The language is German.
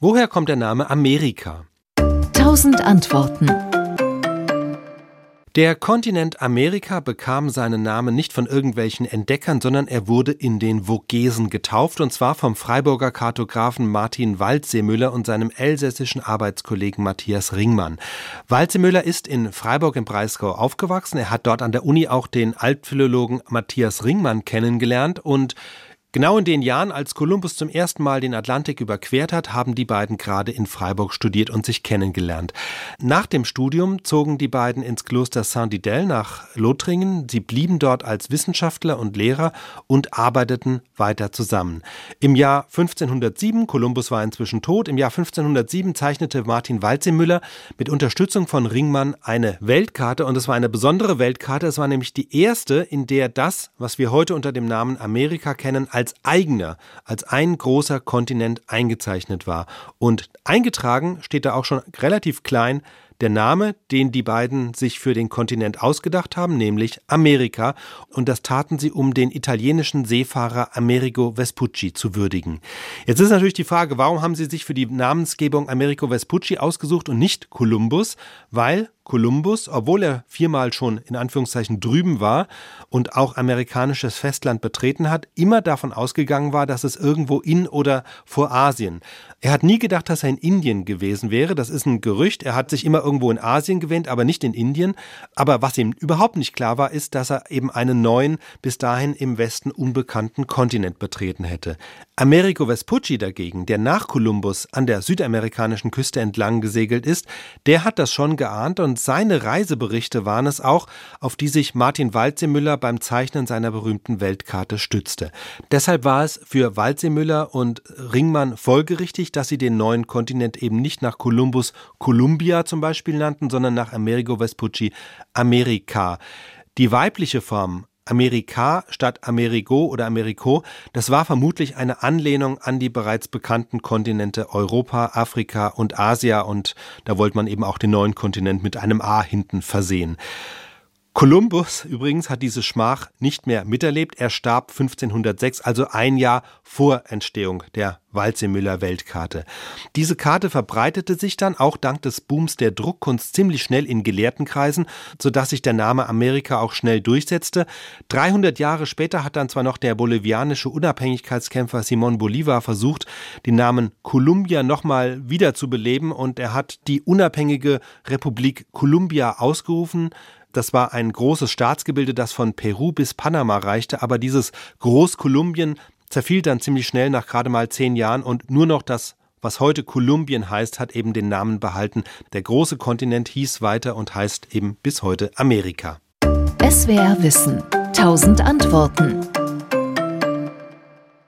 Woher kommt der Name Amerika? Tausend Antworten. Der Kontinent Amerika bekam seinen Namen nicht von irgendwelchen Entdeckern, sondern er wurde in den Vogesen getauft, und zwar vom Freiburger Kartografen Martin Waldseemüller und seinem elsässischen Arbeitskollegen Matthias Ringmann. Waldseemüller ist in Freiburg im Breisgau aufgewachsen. Er hat dort an der Uni auch den Altphilologen Matthias Ringmann kennengelernt und Genau in den Jahren, als Kolumbus zum ersten Mal den Atlantik überquert hat, haben die beiden gerade in Freiburg studiert und sich kennengelernt. Nach dem Studium zogen die beiden ins Kloster Saint-Didel nach Lothringen. Sie blieben dort als Wissenschaftler und Lehrer und arbeiteten weiter zusammen. Im Jahr 1507, Kolumbus war inzwischen tot, im Jahr 1507 zeichnete Martin Waldseemüller mit Unterstützung von Ringmann eine Weltkarte und es war eine besondere Weltkarte. Es war nämlich die erste, in der das, was wir heute unter dem Namen Amerika kennen, als eigener, als ein großer Kontinent eingezeichnet war. Und eingetragen steht da auch schon relativ klein der Name, den die beiden sich für den Kontinent ausgedacht haben, nämlich Amerika, und das taten sie, um den italienischen Seefahrer Amerigo Vespucci zu würdigen. Jetzt ist natürlich die Frage, warum haben sie sich für die Namensgebung Amerigo Vespucci ausgesucht und nicht Kolumbus? Weil Kolumbus, obwohl er viermal schon in Anführungszeichen drüben war und auch amerikanisches Festland betreten hat, immer davon ausgegangen war, dass es irgendwo in oder vor Asien. Er hat nie gedacht, dass er in Indien gewesen wäre. Das ist ein Gerücht. Er hat sich immer irgendwo in Asien gewähnt, aber nicht in Indien. Aber was ihm überhaupt nicht klar war, ist, dass er eben einen neuen, bis dahin im Westen unbekannten Kontinent betreten hätte. Amerigo Vespucci dagegen, der nach Kolumbus an der südamerikanischen Küste entlang gesegelt ist, der hat das schon geahnt und seine Reiseberichte waren es auch, auf die sich Martin Waldseemüller beim Zeichnen seiner berühmten Weltkarte stützte. Deshalb war es für Waldseemüller und Ringmann folgerichtig, dass sie den neuen Kontinent eben nicht nach Kolumbus Columbia zum Beispiel nannten, sondern nach Amerigo Vespucci Amerika. Die weibliche Form Amerika statt Amerigo oder Americo, das war vermutlich eine Anlehnung an die bereits bekannten Kontinente Europa, Afrika und Asia und da wollte man eben auch den neuen Kontinent mit einem A hinten versehen. Kolumbus übrigens hat diese Schmach nicht mehr miterlebt. Er starb 1506, also ein Jahr vor Entstehung der Walzemüller Weltkarte. Diese Karte verbreitete sich dann auch dank des Booms der Druckkunst ziemlich schnell in Gelehrtenkreisen, sodass sich der Name Amerika auch schnell durchsetzte. 300 Jahre später hat dann zwar noch der bolivianische Unabhängigkeitskämpfer Simon Bolivar versucht, den Namen Columbia nochmal wiederzubeleben und er hat die unabhängige Republik Columbia ausgerufen. Das war ein großes Staatsgebilde, das von Peru bis Panama reichte, aber dieses Großkolumbien zerfiel dann ziemlich schnell nach gerade mal zehn Jahren und nur noch das was heute Kolumbien heißt, hat eben den Namen behalten. Der große Kontinent hieß weiter und heißt eben bis heute Amerika. SWR Wissen. Tausend Antworten.